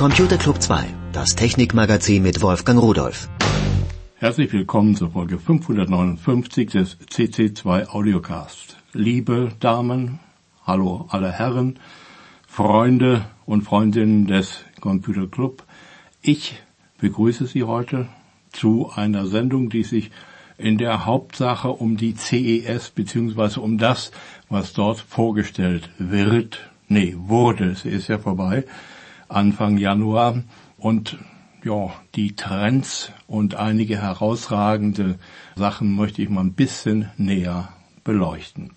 Computer Club 2, das Technikmagazin mit Wolfgang Rudolf. Herzlich willkommen zur Folge 559 des CC2 Audiocast. Liebe Damen, hallo alle Herren, Freunde und Freundinnen des Computer Club. Ich begrüße Sie heute zu einer Sendung, die sich in der Hauptsache um die CES bzw. um das, was dort vorgestellt wird, nee, wurde, es ist ja vorbei, Anfang Januar und ja, die Trends und einige herausragende Sachen möchte ich mal ein bisschen näher beleuchten.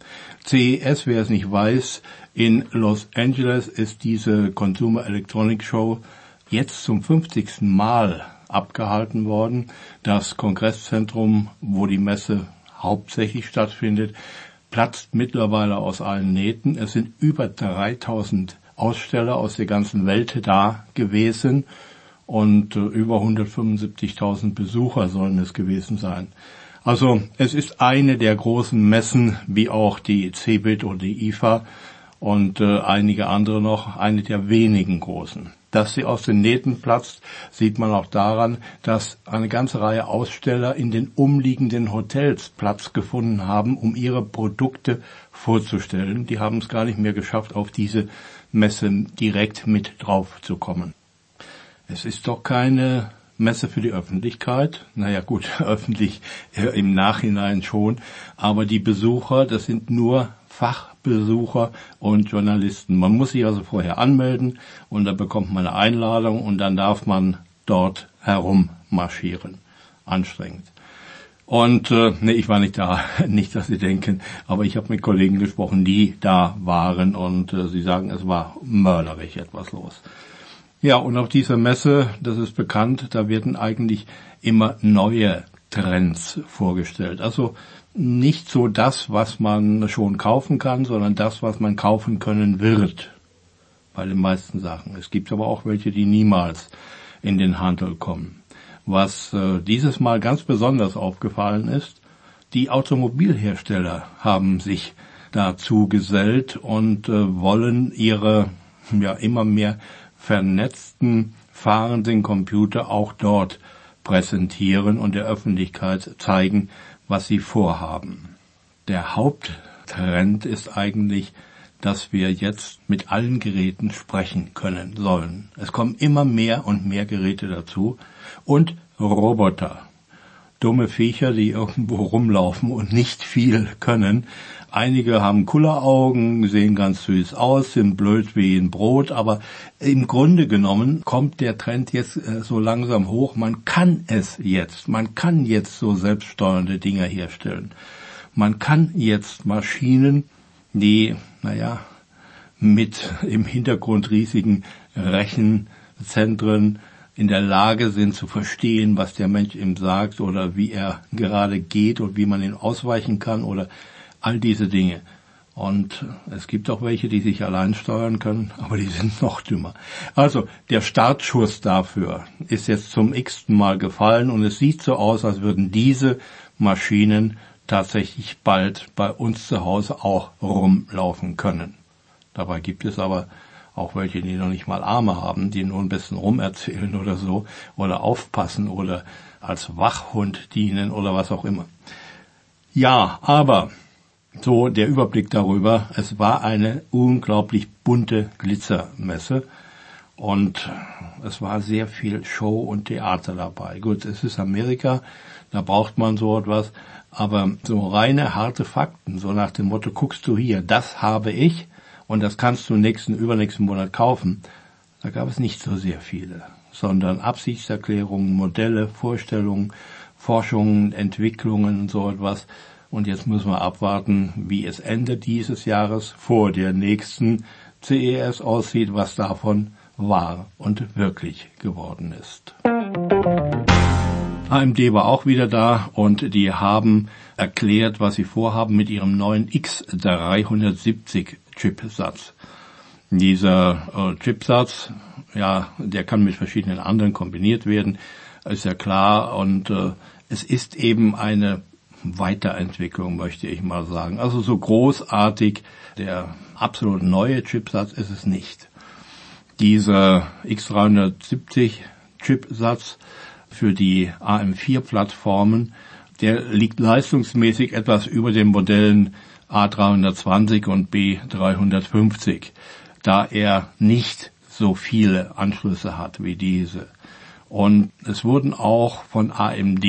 CES, wer es nicht weiß, in Los Angeles ist diese Consumer Electronic Show jetzt zum 50. Mal abgehalten worden. Das Kongresszentrum, wo die Messe hauptsächlich stattfindet, platzt mittlerweile aus allen Nähten. Es sind über 3000 Aussteller aus der ganzen Welt da gewesen und äh, über 175.000 Besucher sollen es gewesen sein. Also es ist eine der großen Messen, wie auch die CeBIT oder die IFA und einige andere noch, eine der wenigen großen. Dass sie aus den Nähten platzt, sieht man auch daran, dass eine ganze Reihe Aussteller in den umliegenden Hotels Platz gefunden haben, um ihre Produkte vorzustellen. Die haben es gar nicht mehr geschafft, auf diese Messe direkt mit drauf zu kommen. Es ist doch keine Messe für die Öffentlichkeit. Naja gut, öffentlich äh, im Nachhinein schon. Aber die Besucher, das sind nur Fachbesucher und Journalisten. Man muss sich also vorher anmelden und dann bekommt man eine Einladung und dann darf man dort herummarschieren. Anstrengend. Und äh, nee, ich war nicht da, nicht, dass Sie denken, aber ich habe mit Kollegen gesprochen, die da waren und äh, sie sagen, es war mörderisch etwas los. Ja, und auf dieser Messe, das ist bekannt, da werden eigentlich immer neue Trends vorgestellt. Also nicht so das, was man schon kaufen kann, sondern das, was man kaufen können wird. Bei den meisten Sachen. Es gibt aber auch welche, die niemals in den Handel kommen. Was äh, dieses Mal ganz besonders aufgefallen ist, die Automobilhersteller haben sich dazu gesellt und äh, wollen ihre ja immer mehr vernetzten fahrenden Computer auch dort präsentieren und der Öffentlichkeit zeigen, was sie vorhaben. Der Haupttrend ist eigentlich, dass wir jetzt mit allen Geräten sprechen können sollen. Es kommen immer mehr und mehr Geräte dazu und Roboter. Dumme Viecher, die irgendwo rumlaufen und nicht viel können. Einige haben Kulleraugen, sehen ganz süß aus, sind blöd wie ein Brot, aber im Grunde genommen kommt der Trend jetzt äh, so langsam hoch. Man kann es jetzt. Man kann jetzt so selbststeuernde Dinger herstellen. Man kann jetzt Maschinen, die, naja, mit im Hintergrund riesigen Rechenzentren in der Lage sind zu verstehen, was der Mensch ihm sagt oder wie er gerade geht und wie man ihn ausweichen kann oder all diese Dinge. Und es gibt auch welche, die sich allein steuern können, aber die sind noch dümmer. Also der Startschuss dafür ist jetzt zum x-ten Mal gefallen und es sieht so aus, als würden diese Maschinen tatsächlich bald bei uns zu Hause auch rumlaufen können. Dabei gibt es aber auch welche, die noch nicht mal Arme haben, die nur ein bisschen rumerzählen oder so, oder aufpassen oder als Wachhund dienen oder was auch immer. Ja, aber so der Überblick darüber, es war eine unglaublich bunte Glitzermesse und es war sehr viel Show und Theater dabei. Gut, es ist Amerika, da braucht man so etwas, aber so reine harte Fakten, so nach dem Motto, guckst du hier, das habe ich, und das kannst du nächsten, übernächsten Monat kaufen. Da gab es nicht so sehr viele, sondern Absichtserklärungen, Modelle, Vorstellungen, Forschungen, Entwicklungen und so etwas. Und jetzt müssen wir abwarten, wie es Ende dieses Jahres vor der nächsten CES aussieht, was davon war und wirklich geworden ist. AMD war auch wieder da und die haben erklärt, was sie vorhaben mit ihrem neuen X370 Chipsatz. Dieser äh, Chipsatz, ja, der kann mit verschiedenen anderen kombiniert werden, ist ja klar. Und äh, es ist eben eine Weiterentwicklung, möchte ich mal sagen. Also so großartig der absolut neue Chipsatz ist es nicht. Dieser X370 Chipsatz für die AM4-Plattformen, der liegt leistungsmäßig etwas über den Modellen A320 und B350, da er nicht so viele Anschlüsse hat wie diese. Und es wurden auch von AMD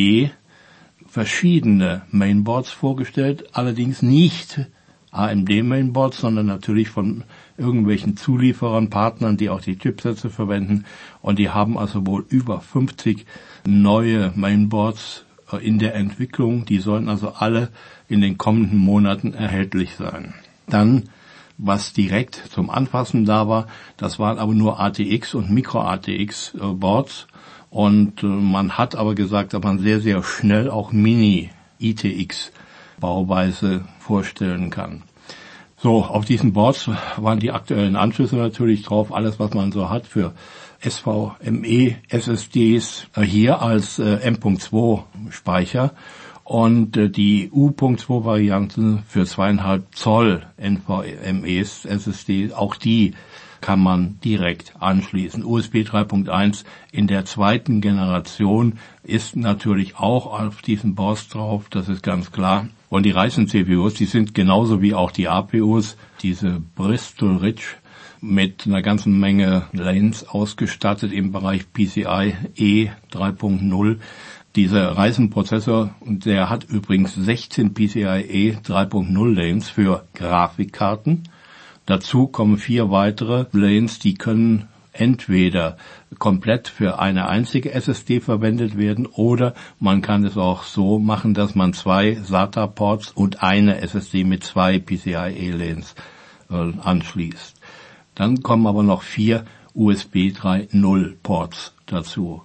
verschiedene Mainboards vorgestellt, allerdings nicht AMD Mainboards, sondern natürlich von irgendwelchen Zulieferern, Partnern, die auch die Chipsätze verwenden. Und die haben also wohl über 50 neue Mainboards äh, in der Entwicklung. Die sollen also alle in den kommenden Monaten erhältlich sein. Dann was direkt zum Anfassen da war, das waren aber nur ATX und Micro-ATX äh, Boards. Und äh, man hat aber gesagt, dass man sehr, sehr schnell auch Mini-ITX Bauweise vorstellen kann. So, auf diesen Boards waren die aktuellen Anschlüsse natürlich drauf, alles was man so hat für SVME SSDs äh, hier als äh, M.2 Speicher und äh, die U.2 Varianten für zweieinhalb Zoll NVMEs SSD, auch die kann man direkt anschließen. USB 3.1 in der zweiten Generation ist natürlich auch auf diesen Boards drauf, das ist ganz klar. Und die Ryzen-CPUs, die sind genauso wie auch die APUs, diese Bristol Ridge mit einer ganzen Menge Lanes ausgestattet im Bereich PCI E 3.0. Dieser Ryzen-Prozessor, der hat übrigens 16 PCIe e 3.0 Lanes für Grafikkarten. Dazu kommen vier weitere Lanes, die können entweder komplett für eine einzige SSD verwendet werden oder man kann es auch so machen, dass man zwei SATA-Ports und eine SSD mit zwei PCIe-Lanes äh, anschließt. Dann kommen aber noch vier USB 3.0 Ports dazu.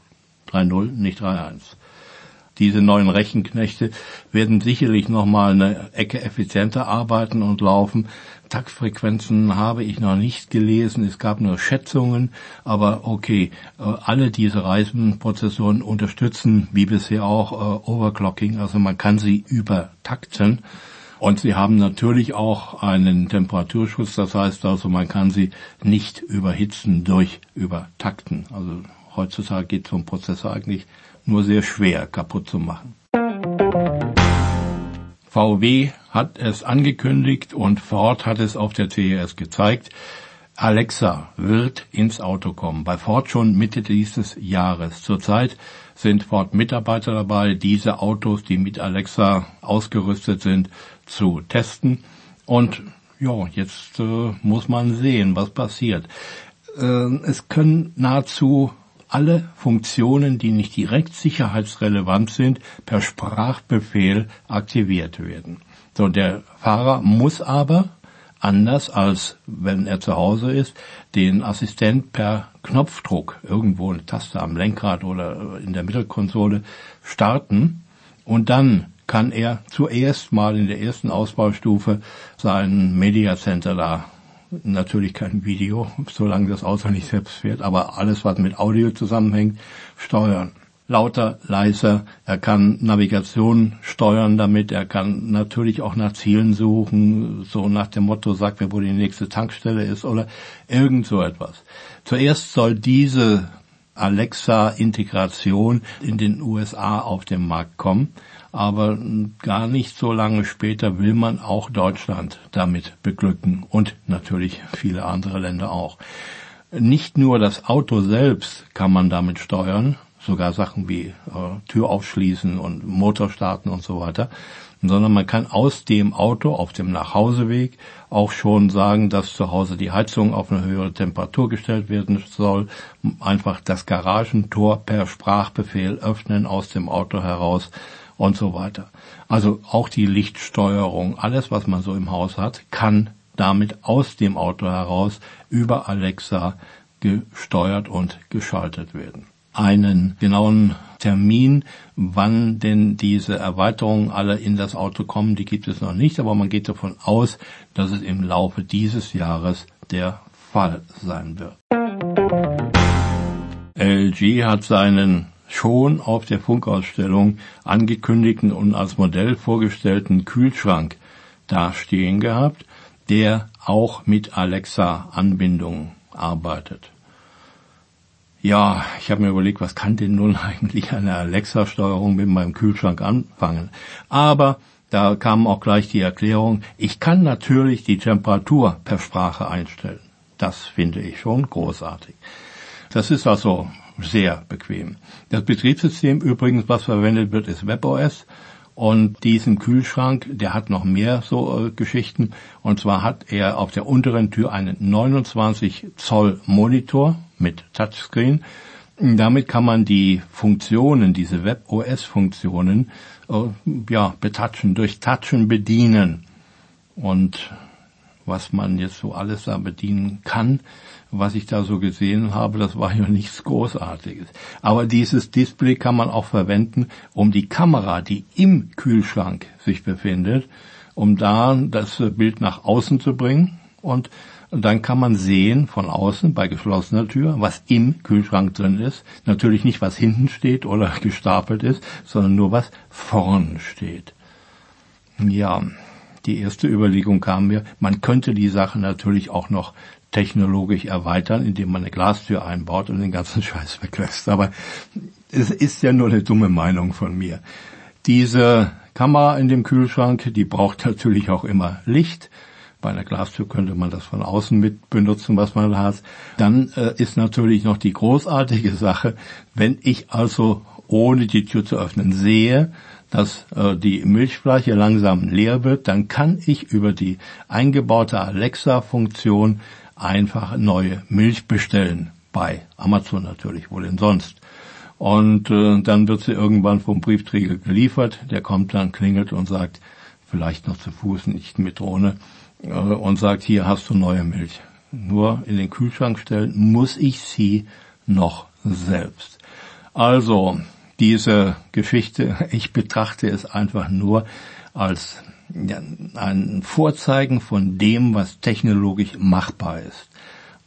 3.0, nicht 3.1 diese neuen Rechenknechte werden sicherlich nochmal eine Ecke effizienter arbeiten und laufen. Taktfrequenzen habe ich noch nicht gelesen, es gab nur Schätzungen, aber okay, äh, alle diese Reisenprozessoren unterstützen, wie bisher auch, äh, Overclocking, also man kann sie übertakten. Und sie haben natürlich auch einen Temperaturschutz, das heißt also, man kann sie nicht überhitzen durch Übertakten. Also heutzutage geht so ein Prozessor eigentlich nur sehr schwer kaputt zu machen. VW hat es angekündigt und Ford hat es auf der CES gezeigt. Alexa wird ins Auto kommen. Bei Ford schon Mitte dieses Jahres. Zurzeit sind Ford Mitarbeiter dabei, diese Autos, die mit Alexa ausgerüstet sind, zu testen. Und ja, jetzt äh, muss man sehen, was passiert. Äh, es können nahezu alle Funktionen, die nicht direkt sicherheitsrelevant sind, per Sprachbefehl aktiviert werden. So, der Fahrer muss aber, anders als wenn er zu Hause ist, den Assistent per Knopfdruck irgendwo eine Taste am Lenkrad oder in der Mittelkonsole starten und dann kann er zuerst mal in der ersten Ausbaustufe sein Media Center da natürlich kein Video, solange das Auto nicht selbst fährt, aber alles, was mit Audio zusammenhängt, steuern. Lauter, leiser, er kann Navigation steuern damit, er kann natürlich auch nach Zielen suchen, so nach dem Motto, sagt mir, wo die nächste Tankstelle ist oder irgend so etwas. Zuerst soll diese Alexa-Integration in den USA auf den Markt kommen aber gar nicht so lange später will man auch Deutschland damit beglücken und natürlich viele andere Länder auch. Nicht nur das Auto selbst kann man damit steuern, sogar Sachen wie äh, Tür aufschließen und Motor starten und so weiter, sondern man kann aus dem Auto auf dem Nachhauseweg auch schon sagen, dass zu Hause die Heizung auf eine höhere Temperatur gestellt werden soll, einfach das Garagentor per Sprachbefehl öffnen aus dem Auto heraus und so weiter. Also auch die Lichtsteuerung, alles was man so im Haus hat, kann damit aus dem Auto heraus über Alexa gesteuert und geschaltet werden. Einen genauen Termin, wann denn diese Erweiterungen alle in das Auto kommen, die gibt es noch nicht, aber man geht davon aus, dass es im Laufe dieses Jahres der Fall sein wird. LG hat seinen schon auf der Funkausstellung angekündigten und als Modell vorgestellten Kühlschrank dastehen gehabt, der auch mit Alexa-Anbindung arbeitet. Ja, ich habe mir überlegt, was kann denn nun eigentlich eine Alexa-Steuerung mit meinem Kühlschrank anfangen? Aber da kam auch gleich die Erklärung, ich kann natürlich die Temperatur per Sprache einstellen. Das finde ich schon großartig. Das ist also sehr bequem. Das Betriebssystem übrigens, was verwendet wird, ist WebOS. Und diesen Kühlschrank, der hat noch mehr so äh, Geschichten. Und zwar hat er auf der unteren Tür einen 29 Zoll Monitor mit Touchscreen. Damit kann man die Funktionen, diese WebOS-Funktionen, äh, ja, betatschen, durch Touchen bedienen. Und was man jetzt so alles da bedienen kann, was ich da so gesehen habe, das war ja nichts Großartiges. Aber dieses Display kann man auch verwenden, um die Kamera, die im Kühlschrank sich befindet, um da das Bild nach außen zu bringen und dann kann man sehen von außen bei geschlossener Tür, was im Kühlschrank drin ist. Natürlich nicht, was hinten steht oder gestapelt ist, sondern nur was vorn steht. Ja, die erste Überlegung kam mir, man könnte die Sache natürlich auch noch technologisch erweitern, indem man eine Glastür einbaut und den ganzen Scheiß weglässt. Aber es ist ja nur eine dumme Meinung von mir. Diese Kamera in dem Kühlschrank, die braucht natürlich auch immer Licht. Bei einer Glastür könnte man das von außen mit benutzen, was man hat. Dann äh, ist natürlich noch die großartige Sache, wenn ich also ohne die Tür zu öffnen sehe, dass äh, die Milchfläche langsam leer wird, dann kann ich über die eingebaute Alexa-Funktion einfach neue Milch bestellen. Bei Amazon natürlich, wo denn sonst. Und äh, dann wird sie irgendwann vom Briefträger geliefert. Der kommt dann, klingelt und sagt, vielleicht noch zu Fuß, nicht mit Drohne, äh, und sagt, hier hast du neue Milch. Nur in den Kühlschrank stellen muss ich sie noch selbst. Also, diese Geschichte, ich betrachte es einfach nur als ein Vorzeigen von dem, was technologisch machbar ist.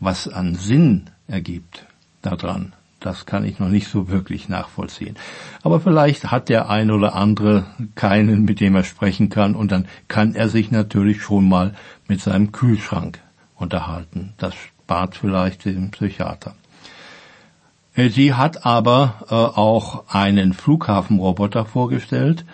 Was an Sinn ergibt daran, das kann ich noch nicht so wirklich nachvollziehen. Aber vielleicht hat der ein oder andere keinen, mit dem er sprechen kann, und dann kann er sich natürlich schon mal mit seinem Kühlschrank unterhalten. Das spart vielleicht den Psychiater. LG hat aber äh, auch einen Flughafenroboter vorgestellt,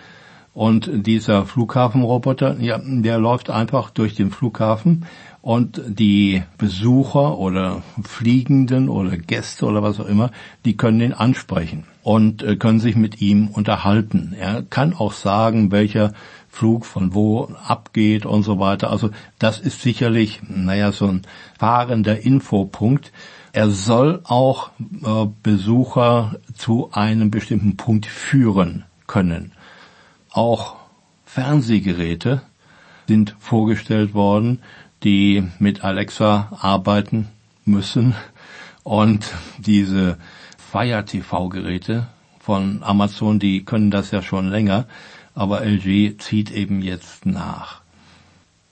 und dieser Flughafenroboter, ja, der läuft einfach durch den Flughafen und die Besucher oder Fliegenden oder Gäste oder was auch immer, die können ihn ansprechen und äh, können sich mit ihm unterhalten. Er kann auch sagen, welcher Flug von wo abgeht und so weiter. Also das ist sicherlich, naja, so ein fahrender Infopunkt. Er soll auch äh, Besucher zu einem bestimmten Punkt führen können. Auch Fernsehgeräte sind vorgestellt worden, die mit Alexa arbeiten müssen. Und diese Fire TV Geräte von Amazon, die können das ja schon länger, aber LG zieht eben jetzt nach.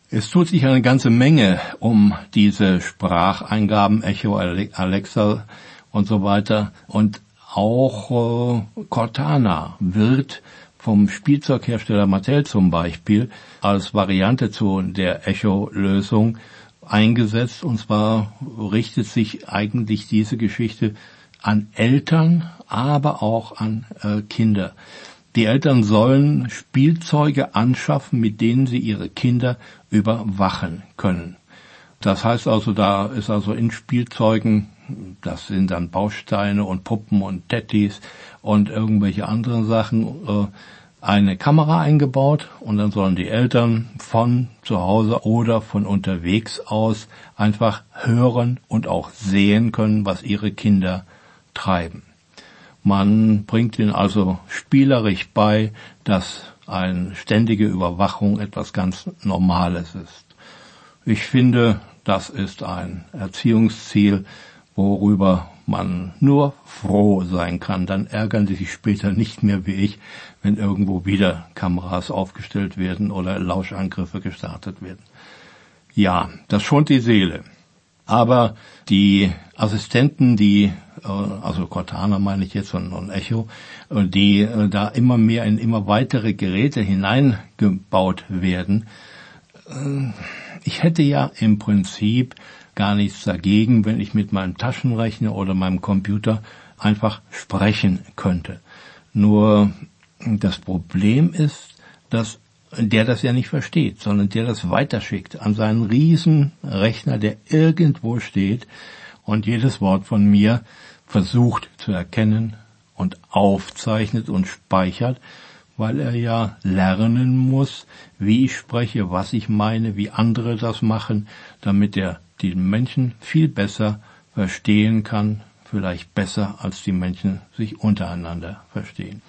Es tut sich eine ganze Menge um diese Spracheingaben, Echo, Alexa und so weiter. Und auch äh, Cortana wird vom Spielzeughersteller Mattel zum Beispiel als Variante zu der Echo-Lösung eingesetzt. Und zwar richtet sich eigentlich diese Geschichte an Eltern, aber auch an äh, Kinder. Die Eltern sollen Spielzeuge anschaffen, mit denen sie ihre Kinder überwachen können. Das heißt also, da ist also in Spielzeugen, das sind dann Bausteine und Puppen und Teddys und irgendwelche anderen Sachen, äh, eine Kamera eingebaut und dann sollen die Eltern von zu Hause oder von unterwegs aus einfach hören und auch sehen können, was ihre Kinder treiben. Man bringt ihnen also spielerisch bei, dass eine ständige Überwachung etwas ganz Normales ist. Ich finde, das ist ein Erziehungsziel, worüber man nur froh sein kann. Dann ärgern sie sich später nicht mehr wie ich, wenn irgendwo wieder Kameras aufgestellt werden oder Lauschangriffe gestartet werden. Ja, das schont die Seele. Aber die Assistenten, die, äh, also Cortana meine ich jetzt und, und Echo, äh, die äh, da immer mehr in immer weitere Geräte hineingebaut werden, ich hätte ja im Prinzip gar nichts dagegen, wenn ich mit meinem Taschenrechner oder meinem Computer einfach sprechen könnte. Nur das Problem ist, dass der das ja nicht versteht, sondern der das weiterschickt an seinen riesen Rechner, der irgendwo steht und jedes Wort von mir versucht zu erkennen und aufzeichnet und speichert, weil er ja lernen muss, wie ich spreche, was ich meine, wie andere das machen, damit er die Menschen viel besser verstehen kann, vielleicht besser als die Menschen sich untereinander verstehen.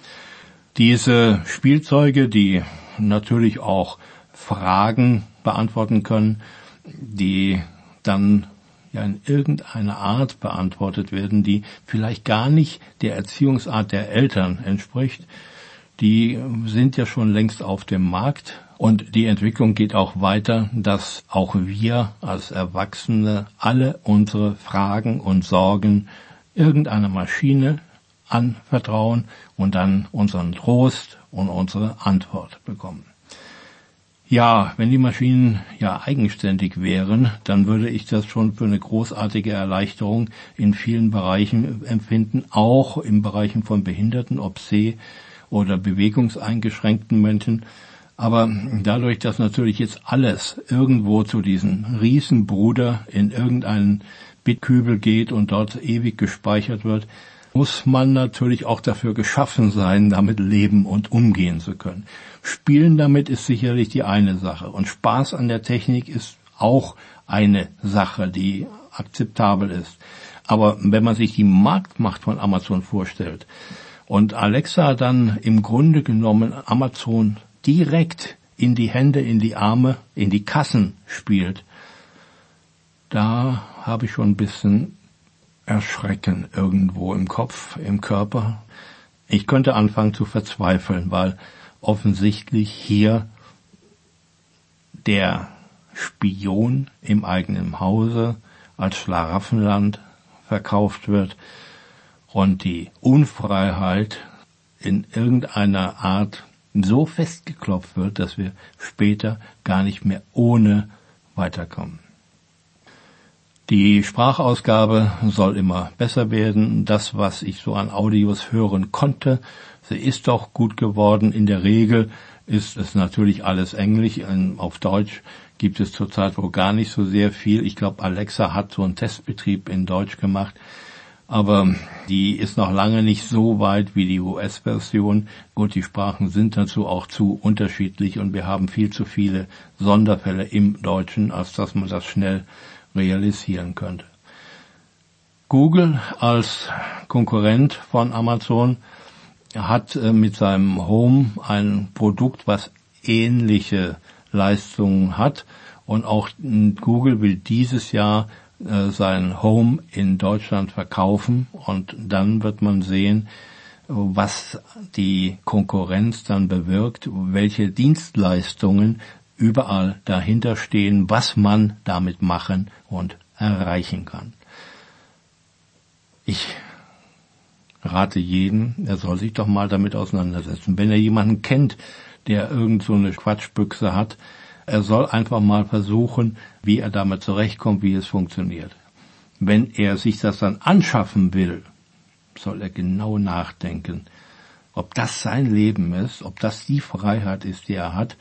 Diese Spielzeuge, die natürlich auch Fragen beantworten können, die dann ja in irgendeiner Art beantwortet werden, die vielleicht gar nicht der Erziehungsart der Eltern entspricht, die sind ja schon längst auf dem Markt und die Entwicklung geht auch weiter, dass auch wir als Erwachsene alle unsere Fragen und Sorgen irgendeiner Maschine anvertrauen und dann unseren Trost und unsere Antwort bekommen. Ja, wenn die Maschinen ja eigenständig wären, dann würde ich das schon für eine großartige Erleichterung in vielen Bereichen empfinden, auch im Bereichen von Behinderten, ob seh- oder bewegungseingeschränkten Menschen. Aber dadurch, dass natürlich jetzt alles irgendwo zu diesem Riesenbruder in irgendeinen Bitkübel geht und dort ewig gespeichert wird, muss man natürlich auch dafür geschaffen sein, damit leben und umgehen zu können. Spielen damit ist sicherlich die eine Sache und Spaß an der Technik ist auch eine Sache, die akzeptabel ist. Aber wenn man sich die Marktmacht von Amazon vorstellt und Alexa dann im Grunde genommen Amazon direkt in die Hände, in die Arme, in die Kassen spielt, da habe ich schon ein bisschen Erschrecken irgendwo im Kopf, im Körper. Ich könnte anfangen zu verzweifeln, weil offensichtlich hier der Spion im eigenen Hause als Schlaraffenland verkauft wird und die Unfreiheit in irgendeiner Art so festgeklopft wird, dass wir später gar nicht mehr ohne weiterkommen. Die Sprachausgabe soll immer besser werden. Das, was ich so an Audios hören konnte, sie ist doch gut geworden. In der Regel ist es natürlich alles Englisch. Auf Deutsch gibt es zurzeit wohl gar nicht so sehr viel. Ich glaube, Alexa hat so einen Testbetrieb in Deutsch gemacht. Aber die ist noch lange nicht so weit wie die US-Version. Gut, die Sprachen sind dazu auch zu unterschiedlich und wir haben viel zu viele Sonderfälle im Deutschen, als dass man das schnell realisieren könnte. Google als Konkurrent von Amazon hat äh, mit seinem Home ein Produkt, was ähnliche Leistungen hat. Und auch Google will dieses Jahr äh, sein Home in Deutschland verkaufen. Und dann wird man sehen, was die Konkurrenz dann bewirkt, welche Dienstleistungen überall dahinter stehen, was man damit machen und erreichen kann. Ich rate jeden, er soll sich doch mal damit auseinandersetzen. Wenn er jemanden kennt, der irgend so eine Quatschbüchse hat, er soll einfach mal versuchen, wie er damit zurechtkommt, wie es funktioniert. Wenn er sich das dann anschaffen will, soll er genau nachdenken, ob das sein Leben ist, ob das die Freiheit ist, die er hat,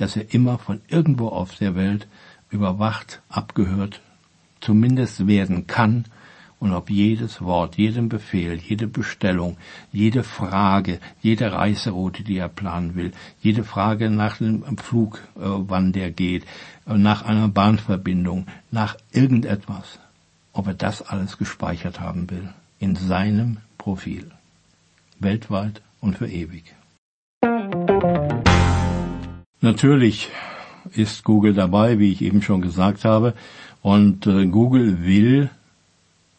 dass er immer von irgendwo auf der Welt überwacht, abgehört, zumindest werden kann und ob jedes Wort, jeden Befehl, jede Bestellung, jede Frage, jede Reiseroute, die er planen will, jede Frage nach dem Flug, äh, wann der geht, äh, nach einer Bahnverbindung, nach irgendetwas, ob er das alles gespeichert haben will in seinem Profil, weltweit und für ewig. Natürlich ist Google dabei, wie ich eben schon gesagt habe. Und äh, Google will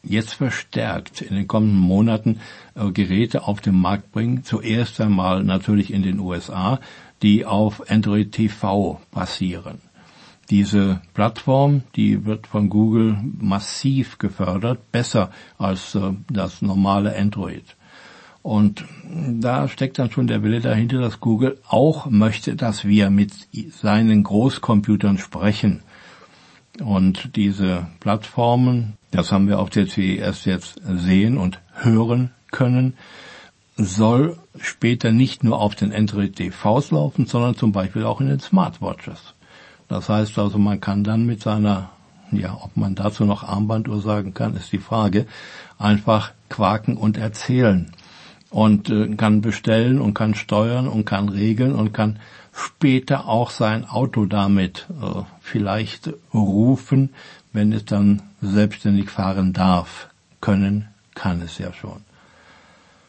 jetzt verstärkt in den kommenden Monaten äh, Geräte auf den Markt bringen. Zuerst einmal natürlich in den USA, die auf Android TV basieren. Diese Plattform, die wird von Google massiv gefördert, besser als äh, das normale Android. Und da steckt dann schon der Wille dahinter, dass Google auch möchte, dass wir mit seinen Großcomputern sprechen. Und diese Plattformen, das haben wir auf der CES jetzt sehen und hören können, soll später nicht nur auf den Android TVs laufen, sondern zum Beispiel auch in den Smartwatches. Das heißt also, man kann dann mit seiner, ja, ob man dazu noch Armbanduhr sagen kann, ist die Frage, einfach quaken und erzählen und äh, kann bestellen und kann steuern und kann regeln und kann später auch sein Auto damit äh, vielleicht rufen, wenn es dann selbstständig fahren darf. Können kann es ja schon.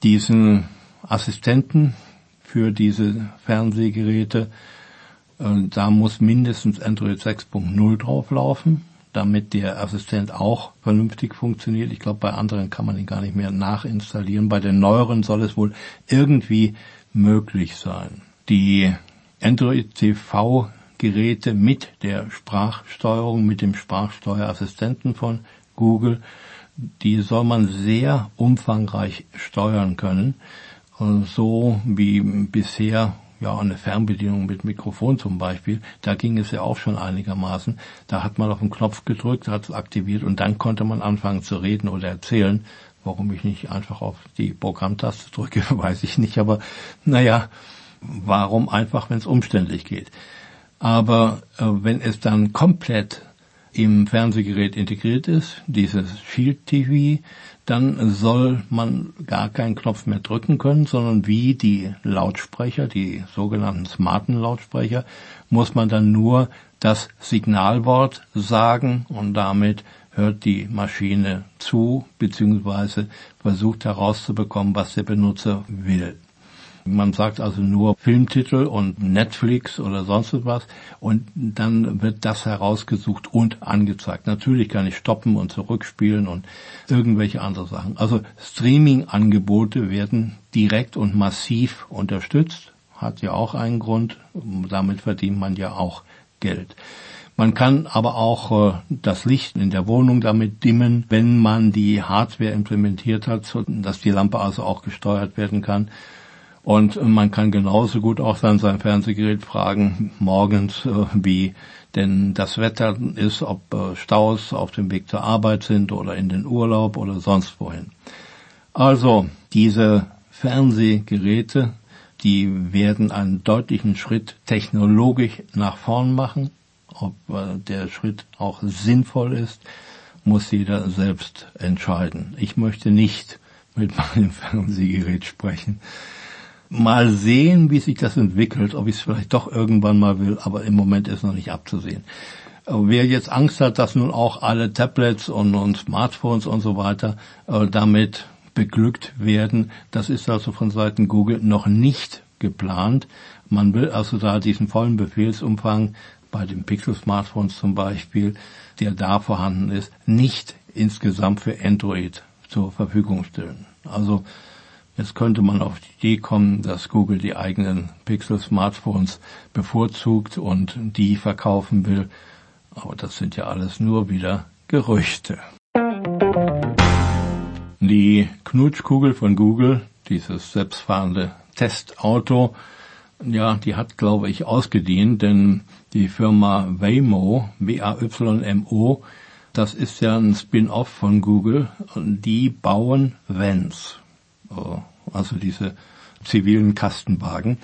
Diesen Assistenten für diese Fernsehgeräte, äh, da muss mindestens Android 6.0 drauflaufen, damit der Assistent auch vernünftig funktioniert. Ich glaube, bei anderen kann man ihn gar nicht mehr nachinstallieren. Bei den neueren soll es wohl irgendwie möglich sein. Die Android TV Geräte mit der Sprachsteuerung, mit dem Sprachsteuerassistenten von Google, die soll man sehr umfangreich steuern können. So wie bisher ja, eine Fernbedienung mit Mikrofon zum Beispiel, da ging es ja auch schon einigermaßen. Da hat man auf den Knopf gedrückt, hat es aktiviert und dann konnte man anfangen zu reden oder erzählen. Warum ich nicht einfach auf die Programmtaste drücke, weiß ich nicht, aber naja, Warum einfach, wenn es umständlich geht? Aber äh, wenn es dann komplett im Fernsehgerät integriert ist, dieses Shield TV, dann soll man gar keinen Knopf mehr drücken können, sondern wie die Lautsprecher, die sogenannten smarten Lautsprecher, muss man dann nur das Signalwort sagen und damit hört die Maschine zu bzw. versucht herauszubekommen, was der Benutzer will. Man sagt also nur Filmtitel und Netflix oder sonst was und dann wird das herausgesucht und angezeigt. Natürlich kann ich stoppen und zurückspielen und irgendwelche andere Sachen. Also Streaming-Angebote werden direkt und massiv unterstützt. Hat ja auch einen Grund. Damit verdient man ja auch Geld. Man kann aber auch äh, das Licht in der Wohnung damit dimmen, wenn man die Hardware implementiert hat, dass die Lampe also auch gesteuert werden kann. Und man kann genauso gut auch dann sein Fernsehgerät fragen, morgens, äh, wie denn das Wetter ist, ob äh, Staus auf dem Weg zur Arbeit sind oder in den Urlaub oder sonst wohin. Also diese Fernsehgeräte, die werden einen deutlichen Schritt technologisch nach vorn machen. Ob äh, der Schritt auch sinnvoll ist, muss jeder selbst entscheiden. Ich möchte nicht mit meinem Fernsehgerät sprechen mal sehen, wie sich das entwickelt, ob ich es vielleicht doch irgendwann mal will, aber im Moment ist noch nicht abzusehen. Wer jetzt Angst hat, dass nun auch alle Tablets und, und Smartphones und so weiter äh, damit beglückt werden, das ist also von Seiten Google noch nicht geplant. Man will also da diesen vollen Befehlsumfang bei den Pixel-Smartphones zum Beispiel, der da vorhanden ist, nicht insgesamt für Android zur Verfügung stellen. Also Jetzt könnte man auf die Idee kommen, dass Google die eigenen Pixel-Smartphones bevorzugt und die verkaufen will. Aber das sind ja alles nur wieder Gerüchte. Die Knutschkugel von Google, dieses selbstfahrende Testauto, ja, die hat, glaube ich, ausgedient, denn die Firma Waymo, W-A-Y-M-O, das ist ja ein Spin-off von Google, und die bauen Vans. Äh, also diese zivilen Kastenwagen.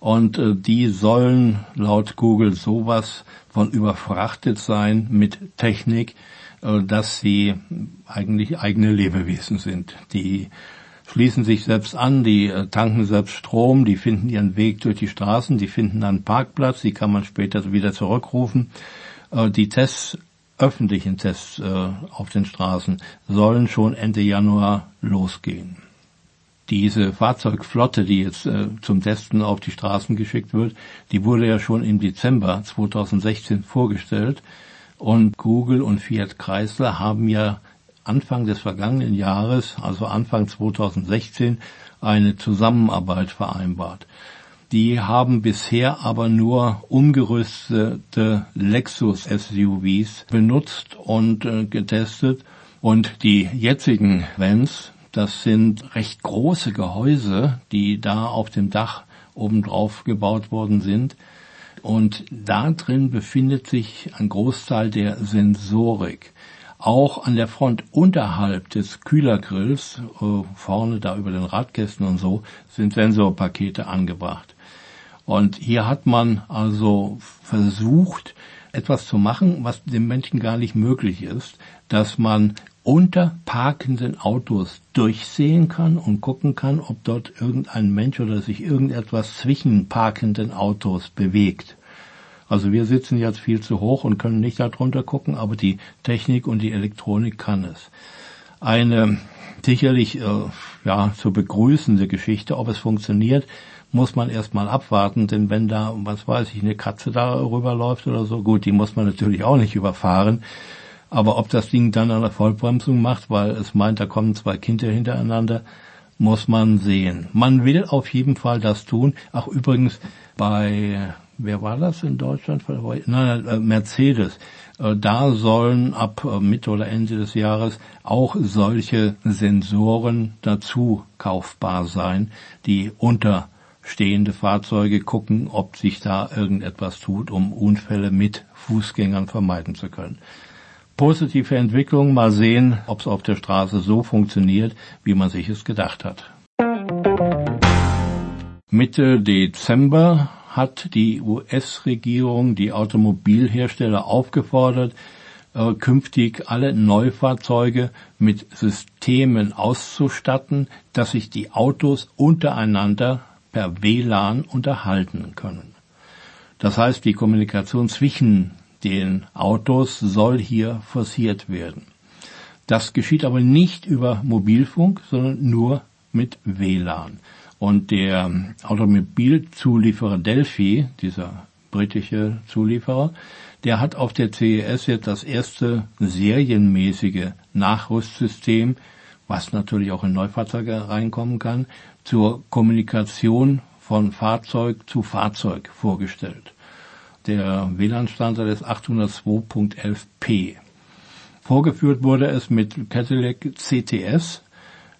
Und äh, die sollen laut Google sowas von überfrachtet sein mit Technik, äh, dass sie eigentlich eigene Lebewesen sind. Die schließen sich selbst an, die tanken selbst Strom, die finden ihren Weg durch die Straßen, die finden einen Parkplatz, die kann man später wieder zurückrufen. Die Tests, öffentlichen Tests auf den Straßen sollen schon Ende Januar losgehen diese Fahrzeugflotte, die jetzt äh, zum Testen auf die Straßen geschickt wird, die wurde ja schon im Dezember 2016 vorgestellt und Google und Fiat Chrysler haben ja Anfang des vergangenen Jahres, also Anfang 2016, eine Zusammenarbeit vereinbart. Die haben bisher aber nur umgerüstete Lexus SUVs benutzt und äh, getestet und die jetzigen Vans, das sind recht große Gehäuse, die da auf dem Dach obendrauf gebaut worden sind. Und da drin befindet sich ein Großteil der Sensorik. Auch an der Front unterhalb des Kühlergrills, äh, vorne da über den Radkästen und so, sind Sensorpakete angebracht. Und hier hat man also versucht, etwas zu machen, was dem Menschen gar nicht möglich ist, dass man unter parkenden Autos durchsehen kann und gucken kann, ob dort irgendein Mensch oder sich irgendetwas zwischen parkenden Autos bewegt. Also wir sitzen jetzt viel zu hoch und können nicht darunter gucken, aber die Technik und die Elektronik kann es. Eine sicherlich äh, ja zu begrüßende Geschichte, ob es funktioniert, muss man erstmal abwarten, denn wenn da, was weiß ich, eine Katze da rüberläuft oder so, gut, die muss man natürlich auch nicht überfahren. Aber ob das Ding dann eine Vollbremsung macht, weil es meint, da kommen zwei Kinder hintereinander, muss man sehen. Man will auf jeden Fall das tun. Ach übrigens, bei, wer war das in Deutschland? Nein, äh, Mercedes. Äh, da sollen ab äh, Mitte oder Ende des Jahres auch solche Sensoren dazu kaufbar sein, die unter stehende Fahrzeuge gucken, ob sich da irgendetwas tut, um Unfälle mit Fußgängern vermeiden zu können. Positive Entwicklung, mal sehen, ob es auf der Straße so funktioniert, wie man sich es gedacht hat. Mitte Dezember hat die US-Regierung die Automobilhersteller aufgefordert, äh, künftig alle Neufahrzeuge mit Systemen auszustatten, dass sich die Autos untereinander per WLAN unterhalten können. Das heißt, die Kommunikation zwischen den Autos soll hier forciert werden. Das geschieht aber nicht über Mobilfunk, sondern nur mit WLAN. Und der Automobilzulieferer Delphi, dieser britische Zulieferer, der hat auf der CES jetzt das erste serienmäßige Nachrüstsystem, was natürlich auch in Neufahrzeuge reinkommen kann, zur Kommunikation von Fahrzeug zu Fahrzeug vorgestellt. Der WLAN-Standard ist 802.11p. Vorgeführt wurde es mit Cadillac CTS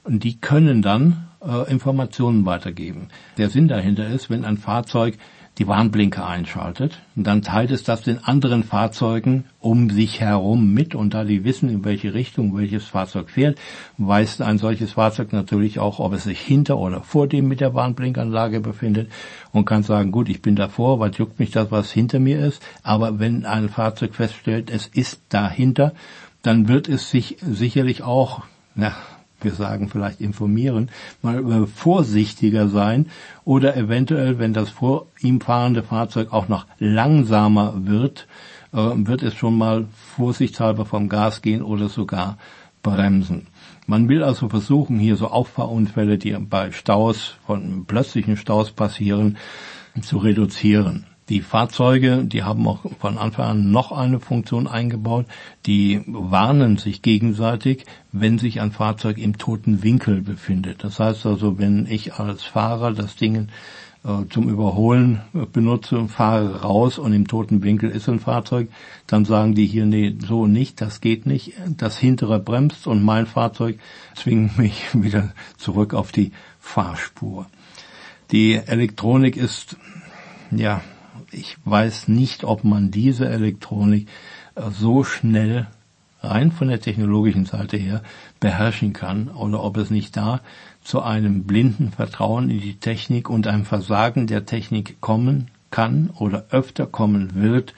und die können dann äh, Informationen weitergeben. Der Sinn dahinter ist, wenn ein Fahrzeug die Warnblinker einschaltet. Und dann teilt es das den anderen Fahrzeugen um sich herum mit und da die wissen, in welche Richtung welches Fahrzeug fährt, weiß ein solches Fahrzeug natürlich auch, ob es sich hinter oder vor dem mit der Warnblinkanlage befindet und kann sagen, gut, ich bin davor, was juckt mich das, was hinter mir ist. Aber wenn ein Fahrzeug feststellt, es ist dahinter, dann wird es sich sicherlich auch, na, wir sagen vielleicht informieren, mal vorsichtiger sein oder eventuell, wenn das vor ihm fahrende Fahrzeug auch noch langsamer wird, äh, wird es schon mal vorsichtshalber vom Gas gehen oder sogar bremsen. Man will also versuchen, hier so Auffahrunfälle, die bei Staus, von plötzlichen Staus passieren, zu reduzieren. Die Fahrzeuge, die haben auch von Anfang an noch eine Funktion eingebaut, die warnen sich gegenseitig, wenn sich ein Fahrzeug im toten Winkel befindet. Das heißt also, wenn ich als Fahrer das Ding äh, zum Überholen benutze, fahre raus und im toten Winkel ist ein Fahrzeug, dann sagen die hier, nee, so nicht, das geht nicht. Das hintere bremst und mein Fahrzeug zwingt mich wieder zurück auf die Fahrspur. Die Elektronik ist, ja, ich weiß nicht, ob man diese Elektronik äh, so schnell rein von der technologischen Seite her beherrschen kann oder ob es nicht da zu einem blinden Vertrauen in die Technik und einem Versagen der Technik kommen kann oder öfter kommen wird,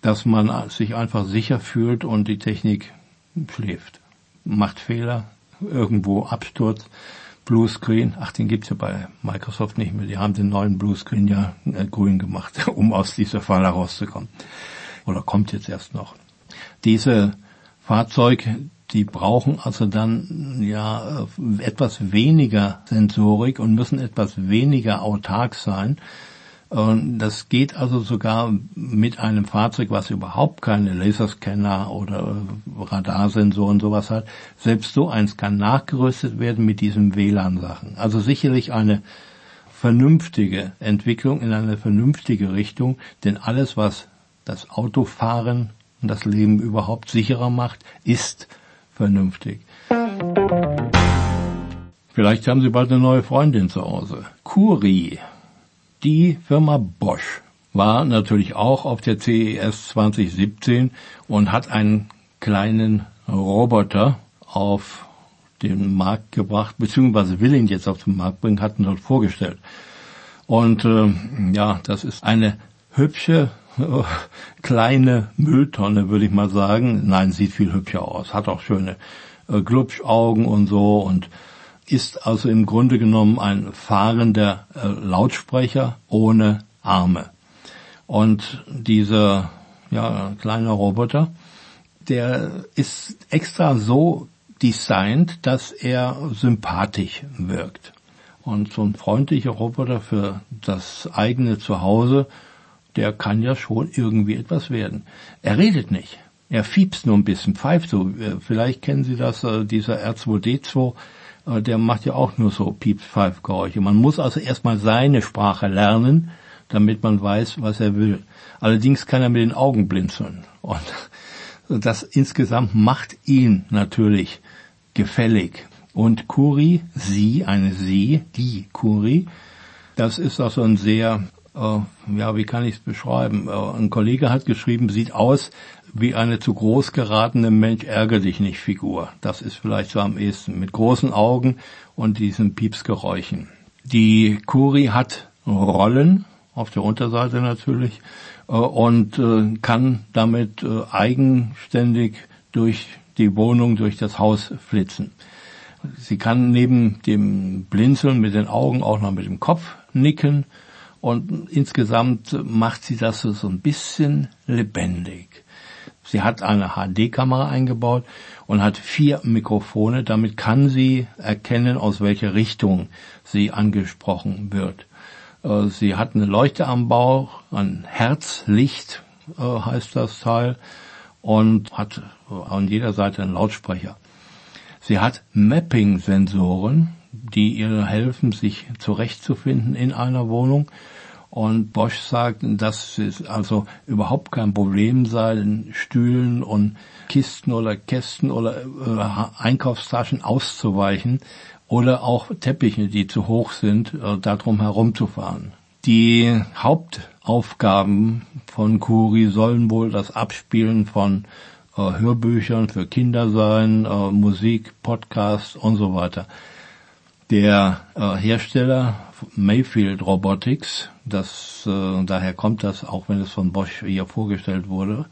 dass man sich einfach sicher fühlt und die Technik schläft, macht Fehler, irgendwo Absturz Bluescreen, ach, den gibt's ja bei Microsoft nicht mehr. Die haben den neuen Bluescreen ja äh, grün gemacht, um aus dieser Falle rauszukommen. Oder kommt jetzt erst noch. Diese Fahrzeuge, die brauchen also dann ja äh, etwas weniger Sensorik und müssen etwas weniger autark sein das geht also sogar mit einem Fahrzeug, was überhaupt keine Laserscanner oder Radarsensoren sowas hat. Selbst so eins kann nachgerüstet werden mit diesen WLAN-Sachen. Also sicherlich eine vernünftige Entwicklung in eine vernünftige Richtung, denn alles, was das Autofahren und das Leben überhaupt sicherer macht, ist vernünftig. Vielleicht haben Sie bald eine neue Freundin zu Hause. Kuri die Firma Bosch war natürlich auch auf der CES 2017 und hat einen kleinen Roboter auf den Markt gebracht, beziehungsweise will ihn jetzt auf den Markt bringen, hat ihn dort vorgestellt. Und äh, ja, das ist eine hübsche äh, kleine Mülltonne, würde ich mal sagen. Nein, sieht viel hübscher aus, hat auch schöne äh, Glubschaugen und so und ist also im Grunde genommen ein fahrender äh, Lautsprecher ohne Arme. Und dieser ja, kleine Roboter, der ist extra so designt, dass er sympathisch wirkt. Und so ein freundlicher Roboter für das eigene Zuhause, der kann ja schon irgendwie etwas werden. Er redet nicht. Er fiebst nur ein bisschen, pfeift so. Vielleicht kennen Sie das, äh, dieser R2D2, äh, der macht ja auch nur so Pieps, Pfeif, Geräusche. Man muss also erstmal seine Sprache lernen, damit man weiß, was er will. Allerdings kann er mit den Augen blinzeln. Und das insgesamt macht ihn natürlich gefällig. Und Kuri, sie, eine sie, die Kuri, das ist also ein sehr, äh, ja, wie kann ich es beschreiben? Äh, ein Kollege hat geschrieben, sieht aus wie eine zu groß geratene Mensch ärger dich nicht Figur. Das ist vielleicht so am ehesten. Mit großen Augen und diesen Piepsgeräuschen. Die Kuri hat Rollen, auf der Unterseite natürlich, äh, und äh, kann damit äh, eigenständig durch die Wohnung, durch das Haus flitzen. Sie kann neben dem Blinzeln mit den Augen auch noch mit dem Kopf nicken und insgesamt macht sie das so ein bisschen lebendig. Sie hat eine HD-Kamera eingebaut und hat vier Mikrofone. Damit kann sie erkennen, aus welcher Richtung sie angesprochen wird. Äh, sie hat eine Leuchte am Bauch, ein Herzlicht äh, heißt das Teil und hat an jeder Seite einen Lautsprecher. Sie hat Mapping-Sensoren, die ihr helfen, sich zurechtzufinden in einer Wohnung und Bosch sagt, dass es also überhaupt kein Problem sei, Stühlen und Kisten oder Kästen oder äh, Einkaufstaschen auszuweichen oder auch Teppiche, die zu hoch sind, äh, darum herumzufahren. Die Hauptaufgaben von Kuri sollen wohl das Abspielen von äh, Hörbüchern für Kinder sein, äh, Musik, Podcast und so weiter. Der äh, Hersteller Mayfield Robotics, das äh, daher kommt das, auch wenn es von Bosch hier vorgestellt wurde,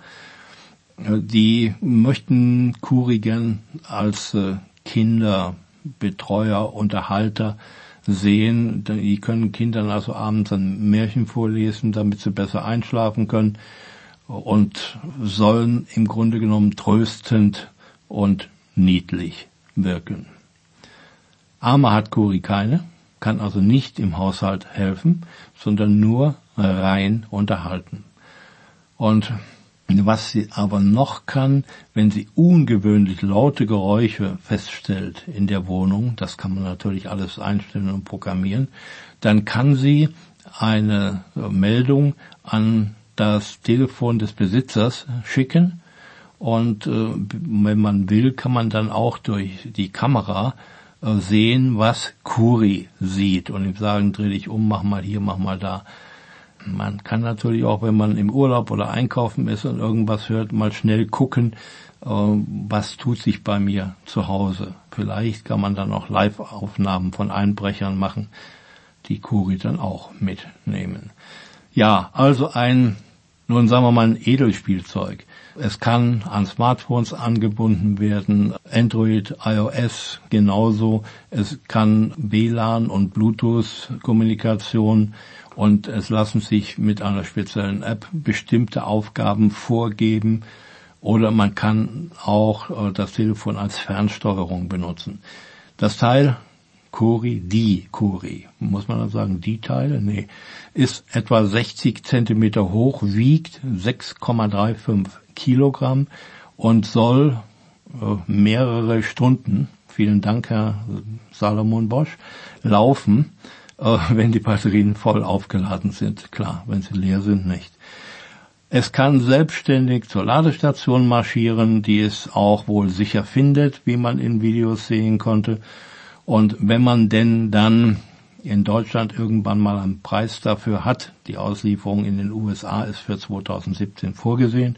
äh, die möchten Kurigen als äh, Kinderbetreuer, Unterhalter sehen. Die können Kindern also abends ein Märchen vorlesen, damit sie besser einschlafen können und sollen im Grunde genommen tröstend und niedlich wirken. Arme hat Kuri keine, kann also nicht im Haushalt helfen, sondern nur rein unterhalten. Und was sie aber noch kann, wenn sie ungewöhnlich laute Geräusche feststellt in der Wohnung, das kann man natürlich alles einstellen und programmieren, dann kann sie eine Meldung an das Telefon des Besitzers schicken und äh, wenn man will, kann man dann auch durch die Kamera sehen, was Kuri sieht und ihm sagen, dreh dich um, mach mal hier, mach mal da. Man kann natürlich auch, wenn man im Urlaub oder einkaufen ist und irgendwas hört, mal schnell gucken, äh, was tut sich bei mir zu Hause. Vielleicht kann man dann auch Live-Aufnahmen von Einbrechern machen, die Kuri dann auch mitnehmen. Ja, also ein, nun sagen wir mal ein Edelspielzeug. Es kann an Smartphones angebunden werden, Android, iOS genauso. Es kann WLAN und Bluetooth-Kommunikation und es lassen sich mit einer speziellen App bestimmte Aufgaben vorgeben oder man kann auch äh, das Telefon als Fernsteuerung benutzen. Das Teil Cori, die Cori, muss man dann sagen, die Teile? Nee, ist etwa 60 Zentimeter hoch, wiegt 6,35 Kilogramm und soll äh, mehrere Stunden, vielen Dank Herr Salomon Bosch, laufen, äh, wenn die Batterien voll aufgeladen sind. Klar, wenn sie leer sind, nicht. Es kann selbstständig zur Ladestation marschieren, die es auch wohl sicher findet, wie man in Videos sehen konnte. Und wenn man denn dann in Deutschland irgendwann mal einen Preis dafür hat. Die Auslieferung in den USA ist für 2017 vorgesehen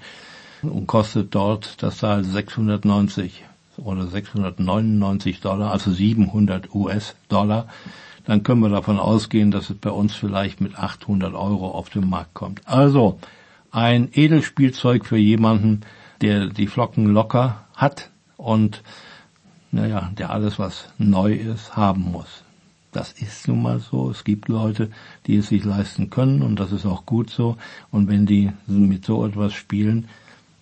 und kostet dort das Teil 690 oder 699 Dollar, also 700 US-Dollar. Dann können wir davon ausgehen, dass es bei uns vielleicht mit 800 Euro auf den Markt kommt. Also ein Edelspielzeug für jemanden, der die Flocken locker hat und naja, der alles, was neu ist, haben muss. Das ist nun mal so. Es gibt Leute, die es sich leisten können und das ist auch gut so. Und wenn die mit so etwas spielen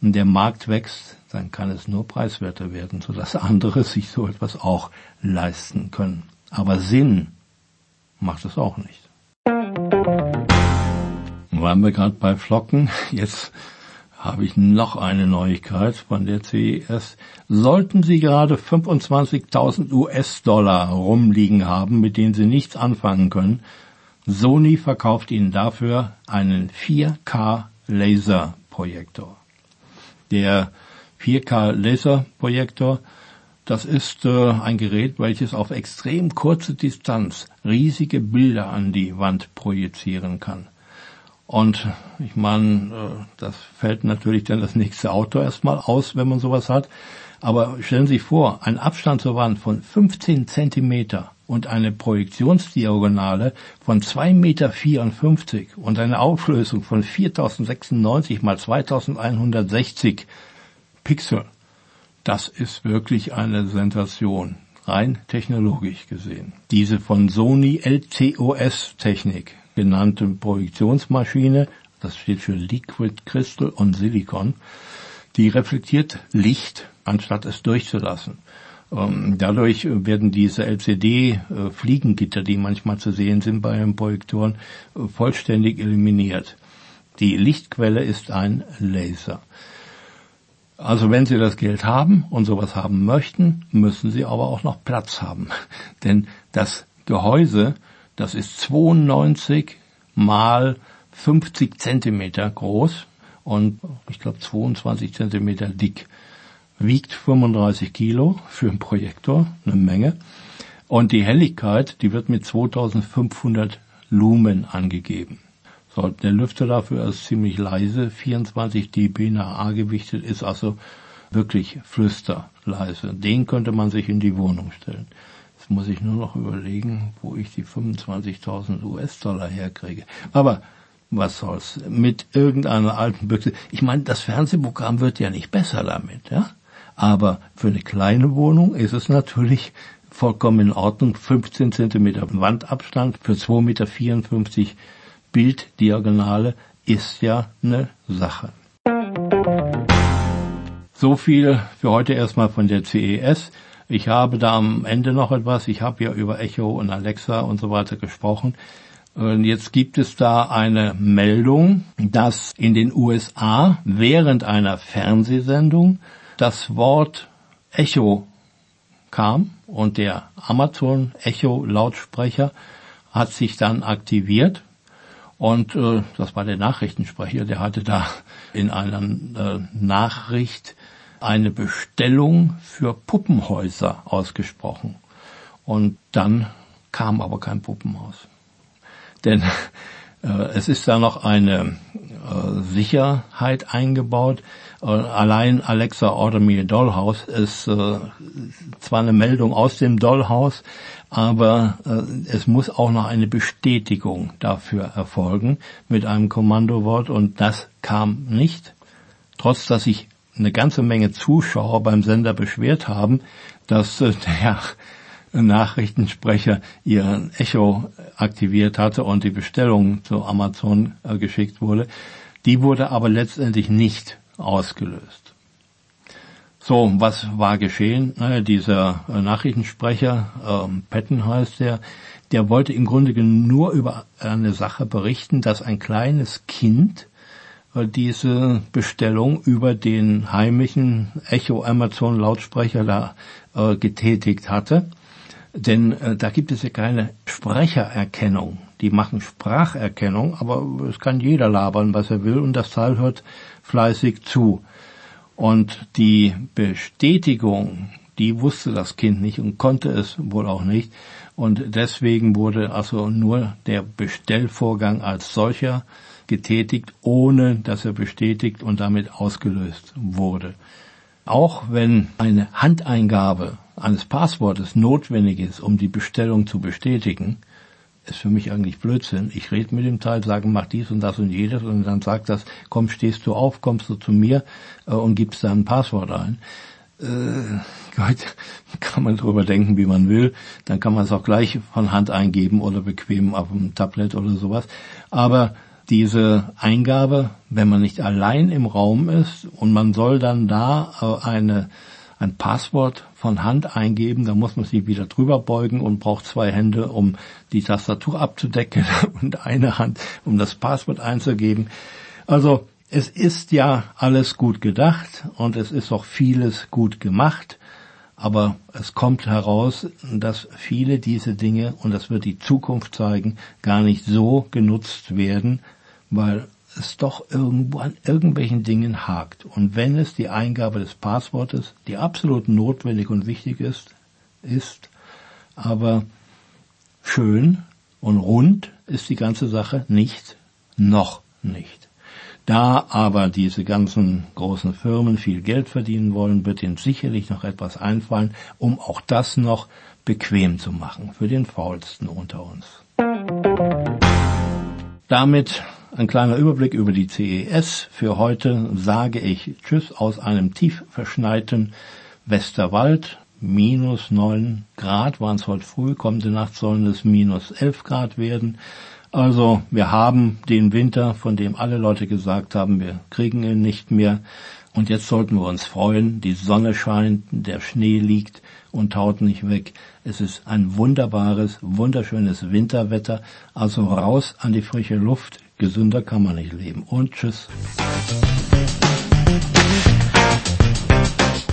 und der Markt wächst, dann kann es nur preiswerter werden, sodass andere sich so etwas auch leisten können. Aber Sinn macht es auch nicht. Waren wir gerade bei Flocken. Jetzt habe ich noch eine Neuigkeit von der CES. Sollten Sie gerade 25.000 US-Dollar rumliegen haben, mit denen Sie nichts anfangen können, Sony verkauft Ihnen dafür einen 4K Laserprojektor. Der 4K Laserprojektor, das ist äh, ein Gerät, welches auf extrem kurze Distanz riesige Bilder an die Wand projizieren kann. Und ich meine, äh, das fällt natürlich dann das nächste Auto erstmal aus, wenn man sowas hat. Aber stellen Sie sich vor, ein Abstand zur Wand von 15 Zentimeter und eine Projektionsdiagonale von 2,54 Meter und eine Auflösung von 4096 mal 2160 Pixel. Das ist wirklich eine Sensation, rein technologisch gesehen. Diese von Sony LCOS Technik genannte Projektionsmaschine, das steht für Liquid Crystal on Silicon, die reflektiert Licht, anstatt es durchzulassen. Ähm, dadurch werden diese LCD-Fliegengitter, die manchmal zu sehen sind bei den Projektoren, vollständig eliminiert. Die Lichtquelle ist ein Laser. Also wenn Sie das Geld haben und sowas haben möchten, müssen Sie aber auch noch Platz haben. Denn das Gehäuse das ist 92 mal 50 Zentimeter groß und ich glaube 22 Zentimeter dick. Wiegt 35 Kilo für einen Projektor, eine Menge. Und die Helligkeit, die wird mit 2500 Lumen angegeben. So, der Lüfter dafür ist ziemlich leise, 24 dB nach A gewichtet, ist also wirklich flüsterleise. Den könnte man sich in die Wohnung stellen. Jetzt muss ich nur noch überlegen, wo ich die 25.000 US-Dollar herkriege. Aber was soll's? Mit irgendeiner alten Büchse. Ich meine, das Fernsehprogramm wird ja nicht besser damit, ja? Aber für eine kleine Wohnung ist es natürlich vollkommen in Ordnung. 15 Zentimeter Wandabstand für 2,54 Meter Bilddiagonale ist ja eine Sache. So viel für heute erstmal von der CES. Ich habe da am Ende noch etwas. Ich habe ja über Echo und Alexa und so weiter gesprochen. Und jetzt gibt es da eine Meldung, dass in den USA während einer Fernsehsendung das Wort Echo kam und der Amazon Echo Lautsprecher hat sich dann aktiviert und äh, das war der Nachrichtensprecher, der hatte da in einer äh, Nachricht eine Bestellung für Puppenhäuser ausgesprochen. Und dann kam aber kein Puppenhaus. Denn äh, es ist da noch eine äh, Sicherheit eingebaut. Allein Alexa Order Me a Dollhouse ist äh, zwar eine Meldung aus dem Dollhouse, aber äh, es muss auch noch eine Bestätigung dafür erfolgen mit einem Kommandowort und das kam nicht, trotz dass ich eine ganze Menge Zuschauer beim Sender beschwert haben, dass äh, der Nachrichtensprecher ihren Echo aktiviert hatte und die Bestellung zu Amazon äh, geschickt wurde. Die wurde aber letztendlich nicht ausgelöst. So, was war geschehen? Dieser äh, Nachrichtensprecher, ähm, Patton heißt der, der wollte im Grunde nur über eine Sache berichten, dass ein kleines Kind diese Bestellung über den heimischen Echo Amazon Lautsprecher da äh, getätigt hatte. Denn äh, da gibt es ja keine Sprechererkennung. Die machen Spracherkennung, aber es kann jeder labern, was er will, und das Teil hört fleißig zu. Und die Bestätigung, die wusste das Kind nicht und konnte es wohl auch nicht. Und deswegen wurde also nur der Bestellvorgang als solcher getätigt, ohne dass er bestätigt und damit ausgelöst wurde. Auch wenn eine Handeingabe eines Passwortes notwendig ist, um die Bestellung zu bestätigen, ist für mich eigentlich Blödsinn. Ich rede mit dem Teil, sage, mach dies und das und jedes und dann sagt das, komm, stehst du auf, kommst du zu mir äh, und gibst dann ein Passwort ein. Äh, Gott, kann man drüber denken, wie man will. Dann kann man es auch gleich von Hand eingeben oder bequem auf dem Tablet oder sowas. Aber diese Eingabe, wenn man nicht allein im Raum ist und man soll dann da äh, eine ein Passwort von Hand eingeben, dann muss man sich wieder drüber beugen und braucht zwei Hände, um die Tastatur abzudecken und eine Hand, um das Passwort einzugeben. Also es ist ja alles gut gedacht und es ist auch vieles gut gemacht, aber es kommt heraus, dass viele diese Dinge, und das wird die Zukunft zeigen, gar nicht so genutzt werden, weil es doch irgendwo an irgendwelchen Dingen hakt. Und wenn es die Eingabe des Passwortes, die absolut notwendig und wichtig ist, ist, aber schön und rund ist die ganze Sache nicht, noch nicht. Da aber diese ganzen großen Firmen viel Geld verdienen wollen, wird ihnen sicherlich noch etwas einfallen, um auch das noch bequem zu machen für den Faulsten unter uns. Damit ein kleiner Überblick über die CES. Für heute sage ich Tschüss aus einem tief verschneiten Westerwald. Minus neun Grad waren es heute früh, kommende Nacht sollen es minus elf Grad werden. Also wir haben den Winter, von dem alle Leute gesagt haben, wir kriegen ihn nicht mehr. Und jetzt sollten wir uns freuen, die Sonne scheint, der Schnee liegt und taut nicht weg. Es ist ein wunderbares, wunderschönes Winterwetter. Also raus an die frische Luft, Gesünder kann man nicht leben. Und tschüss.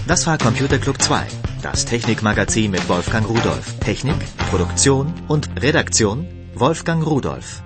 Das war Computer Club 2, das Technikmagazin mit Wolfgang Rudolf. Technik, Produktion und Redaktion Wolfgang Rudolf.